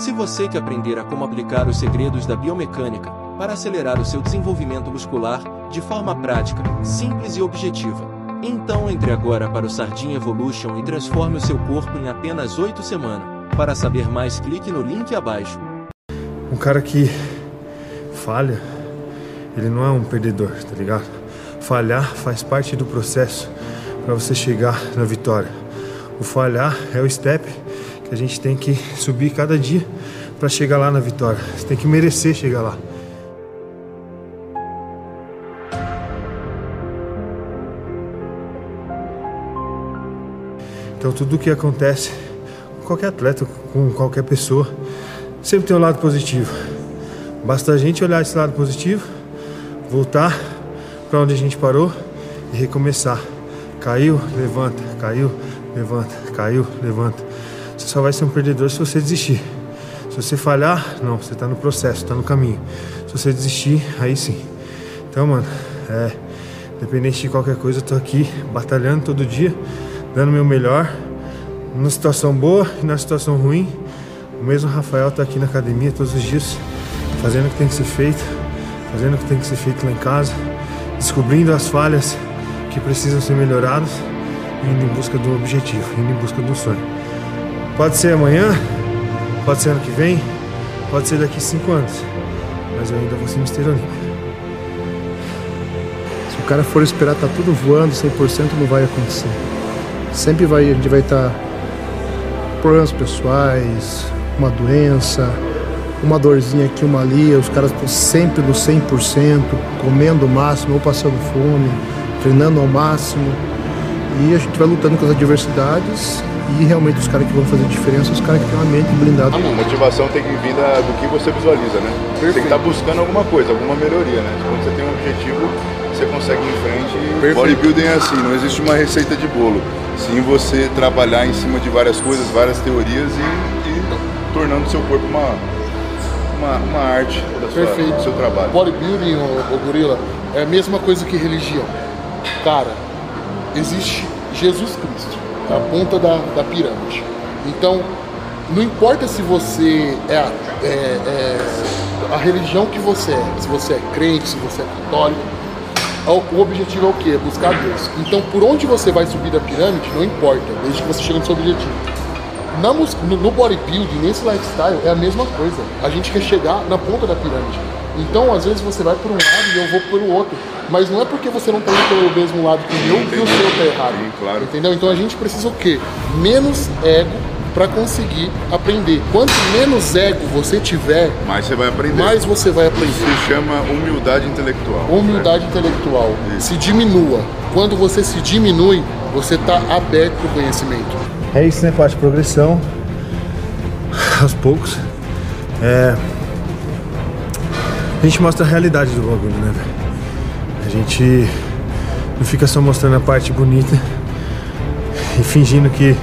Se você quer aprender a como aplicar os segredos da biomecânica para acelerar o seu desenvolvimento muscular de forma prática, simples e objetiva, então entre agora para o Sardinha Evolution e transforme o seu corpo em apenas 8 semanas. Para saber mais, clique no link abaixo. Um cara que falha, ele não é um perdedor, tá ligado? Falhar faz parte do processo para você chegar na vitória. O falhar é o step que a gente tem que subir cada dia para chegar lá na vitória. Você tem que merecer chegar lá. Então tudo o que acontece com qualquer atleta, com qualquer pessoa, sempre tem um lado positivo. Basta a gente olhar esse lado positivo, voltar para onde a gente parou e recomeçar. Caiu, levanta, caiu, levanta, caiu, levanta. Você só vai ser um perdedor se você desistir. Se você falhar, não, você está no processo, está no caminho. Se você desistir, aí sim. Então, mano, é, independente de qualquer coisa, eu tô aqui batalhando todo dia, dando meu melhor, numa situação boa e na situação ruim. O mesmo Rafael tá aqui na academia todos os dias, fazendo o que tem que ser feito, fazendo o que tem que ser feito lá em casa, descobrindo as falhas que precisam ser melhoradas indo em busca do objetivo, indo em busca do sonho. Pode ser amanhã, pode ser ano que vem, pode ser daqui cinco anos, mas eu ainda vou ser Olímpico. Se o cara for esperar tá tudo voando 100% não vai acontecer. Sempre vai, a gente vai estar tá problemas pessoais, uma doença, uma dorzinha aqui, uma ali, os caras estão sempre no 100%, comendo o máximo ou passando fome, treinando ao máximo. E a gente vai lutando com as adversidades e realmente os caras que vão fazer diferença, os caras que têm uma mente blindada. A motivação tem que vir da, do que você visualiza, né? Perfeito. Tem que estar tá buscando alguma coisa, alguma melhoria, né? Quando você tem um objetivo, você consegue ir em frente. Perfeito. Bodybuilding é assim, não existe uma receita de bolo. Sim, você trabalhar em cima de várias coisas, várias teorias e, e tornando o seu corpo uma, uma, uma arte da sua, Perfeito. do seu trabalho. Bodybuilding, o, o gorila, é a mesma coisa que religião. Cara, existe Jesus Cristo a ponta da, da pirâmide. Então, não importa se você é a, é, é a, religião que você é, se você é crente, se você é católico, o objetivo é o quê? É buscar Deus. Então, por onde você vai subir da pirâmide, não importa, desde que você chegue no seu objetivo. Na, no, no bodybuilding, nesse lifestyle, é a mesma coisa. A gente quer chegar na ponta da pirâmide. Então, às vezes, você vai por um lado e eu vou por outro. Mas não é porque você não está indo pelo mesmo lado que eu que o seu está errado. Sim, claro. Entendeu? Então a gente precisa o quê? Menos ego para conseguir aprender. Quanto menos ego você tiver, mais você vai aprender. Mais você vai aprender. Isso se chama humildade intelectual. Humildade né? intelectual. Isso. Se diminua. Quando você se diminui, você está aberto para o conhecimento. É isso, né? Parte de progressão. Aos poucos. É... A gente mostra a realidade do bagulho, né, velho? A gente não fica só mostrando a parte bonita e fingindo que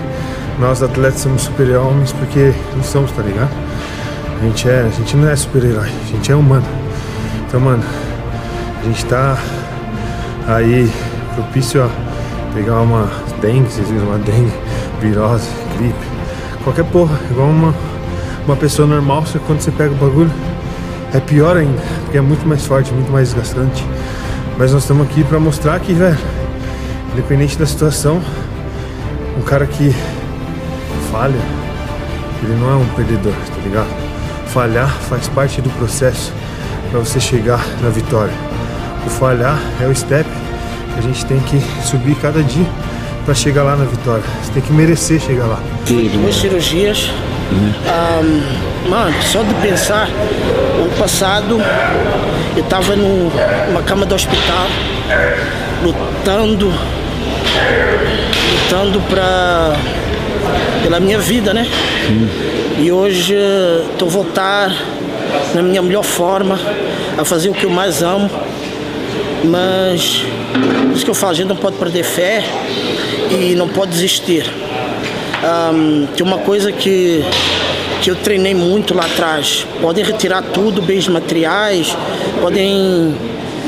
nós atletas somos super homens porque não somos, tá ligado? A gente é, a gente não é super-herói, a gente é humano. Então, mano, a gente tá aí propício a pegar uma dengue, vocês viram, uma dengue, virose, gripe, qualquer porra, igual uma, uma pessoa normal, só que quando você pega o bagulho é pior ainda, porque é muito mais forte, muito mais desgastante. Mas nós estamos aqui para mostrar que, velho, independente da situação, um cara que falha, ele não é um perdedor, tá ligado? Falhar faz parte do processo para você chegar na vitória. O falhar é o step que a gente tem que subir cada dia para chegar lá na vitória. Você tem que merecer chegar lá. Duas cirurgias. Um, mano, só de pensar, ano passado eu estava numa cama do hospital, lutando, lutando pra, pela minha vida, né? E hoje estou voltar na minha melhor forma, a fazer o que eu mais amo. Mas isso que eu falo, a gente não pode perder fé e não pode desistir. Um, tem uma coisa que que eu treinei muito lá atrás. Podem retirar tudo, bens materiais, podem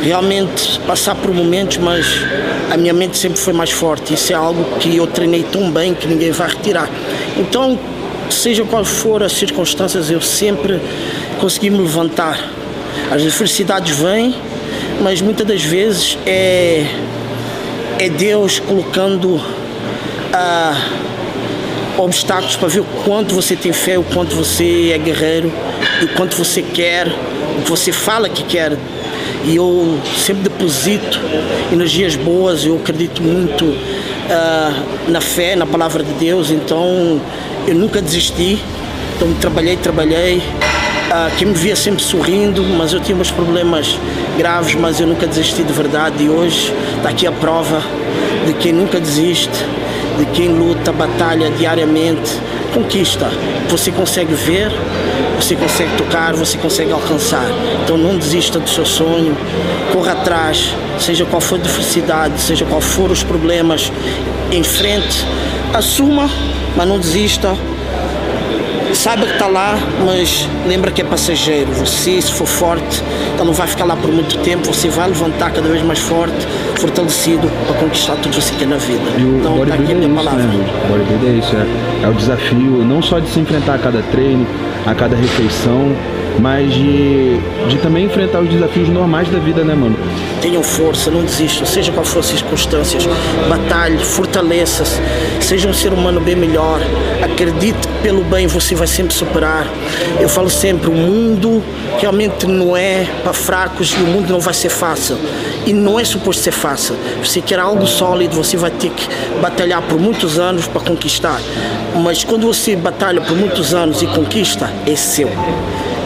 realmente passar por momentos, mas a minha mente sempre foi mais forte. Isso é algo que eu treinei tão bem que ninguém vai retirar. Então, seja qual for as circunstâncias, eu sempre consegui me levantar. As adversidades vêm, mas muitas das vezes é, é Deus colocando ah, obstáculos para ver o quanto você tem fé, o quanto você é guerreiro, o quanto você quer, o que você fala que quer. E eu sempre deposito energias boas, eu acredito muito ah, na fé, na palavra de Deus, então eu nunca desisti. Então trabalhei, trabalhei. Ah, quem me via sempre sorrindo, mas eu tinha meus problemas graves, mas eu nunca desisti de verdade. E hoje está aqui a prova de quem nunca desiste, de quem luta, batalha diariamente, conquista. Você consegue ver, você consegue tocar, você consegue alcançar. Então não desista do seu sonho, corra atrás, seja qual for a dificuldade, seja qual for os problemas, em frente, assuma, mas não desista. Saiba que está lá, mas lembra que é passageiro. Você, se for forte, então não vai ficar lá por muito tempo. Você vai levantar cada vez mais forte, fortalecido para conquistar tudo que você quer na vida. E o então, tá aqui a bodybuilder é minha isso, palavra. né? O bodybuilder é isso, é, é o desafio não só de se enfrentar a cada treino, a cada refeição, mas de, de também enfrentar os desafios normais da vida, né, mano? Tenham força, não desistam, seja qual for as circunstâncias. Batalhe, fortaleça-se, seja um ser humano bem melhor. Acredite que pelo bem você vai sempre superar. Eu falo sempre, o mundo realmente não é para fracos e o mundo não vai ser fácil. E não é suposto ser fácil. Você quer algo sólido, você vai ter que batalhar por muitos anos para conquistar. Mas quando você batalha por muitos anos e conquista, é seu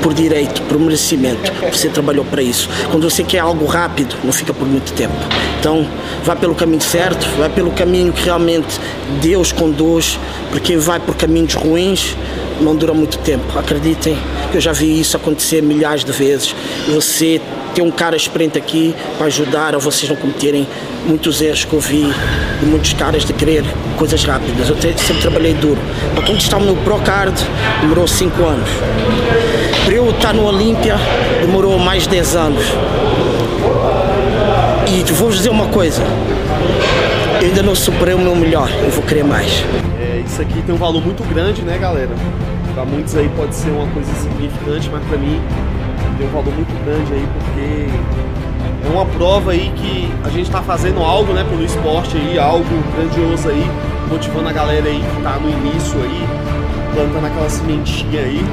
por direito, por merecimento. Você trabalhou para isso. Quando você quer algo rápido, não fica por muito tempo. Então, vá pelo caminho certo, vá pelo caminho que realmente Deus conduz, porque vai por caminhos ruins, não dura muito tempo. Acreditem eu já vi isso acontecer milhares de vezes. E você tem um cara experiente aqui para ajudar a vocês não cometerem muitos erros que eu vi de muitos caras de querer coisas rápidas. Eu sempre trabalhei duro. Para conquistar o meu Pro Card demorou 5 anos. Para eu estar no Olímpia demorou mais de 10 anos. E vou-vos dizer uma coisa. Eu ainda não superei o meu melhor. Eu vou querer mais. É, isso aqui tem um valor muito grande, né, galera? Pra muitos aí pode ser uma coisa insignificante, mas pra mim tem um valor muito grande aí, porque é uma prova aí que a gente tá fazendo algo, né, pelo esporte aí, algo grandioso aí, motivando a galera aí que tá no início aí, plantando aquela sementinha aí.